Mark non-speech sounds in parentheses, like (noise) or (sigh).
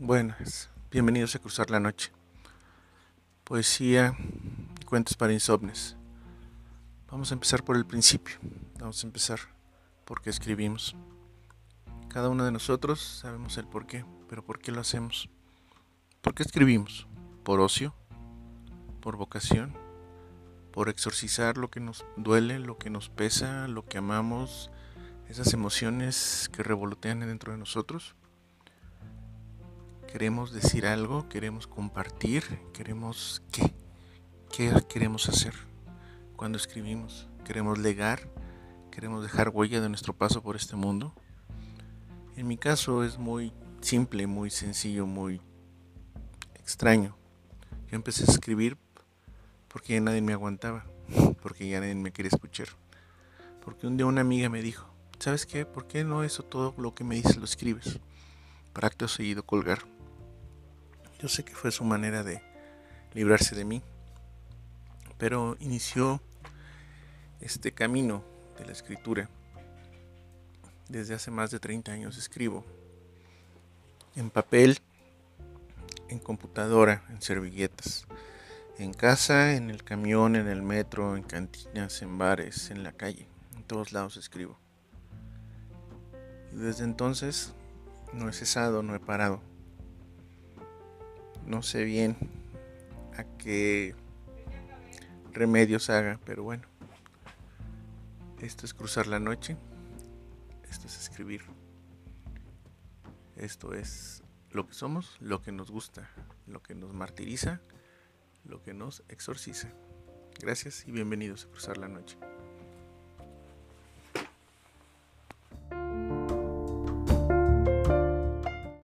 Buenas, bienvenidos a Cruzar la Noche. Poesía y cuentos para insomnes. Vamos a empezar por el principio. Vamos a empezar porque escribimos. Cada uno de nosotros sabemos el por qué, pero ¿por qué lo hacemos? ¿Por qué escribimos? ¿Por ocio? ¿Por vocación? ¿Por exorcizar lo que nos duele, lo que nos pesa, lo que amamos, esas emociones que revolotean dentro de nosotros? Queremos decir algo, queremos compartir, queremos qué, qué queremos hacer cuando escribimos, queremos legar, queremos dejar huella de nuestro paso por este mundo. En mi caso es muy simple, muy sencillo, muy extraño. Yo empecé a escribir porque ya nadie me aguantaba, (laughs) porque ya nadie me quería escuchar. Porque un día una amiga me dijo, ¿sabes qué? ¿Por qué no eso todo lo que me dices lo escribes? Para acto seguido colgar. Yo sé que fue su manera de librarse de mí, pero inició este camino de la escritura. Desde hace más de 30 años escribo en papel, en computadora, en servilletas, en casa, en el camión, en el metro, en cantinas, en bares, en la calle, en todos lados escribo. Y desde entonces no he cesado, no he parado no sé bien a qué remedios haga, pero bueno. Esto es cruzar la noche. Esto es escribir. Esto es lo que somos, lo que nos gusta, lo que nos martiriza, lo que nos exorciza. Gracias y bienvenidos a Cruzar la Noche.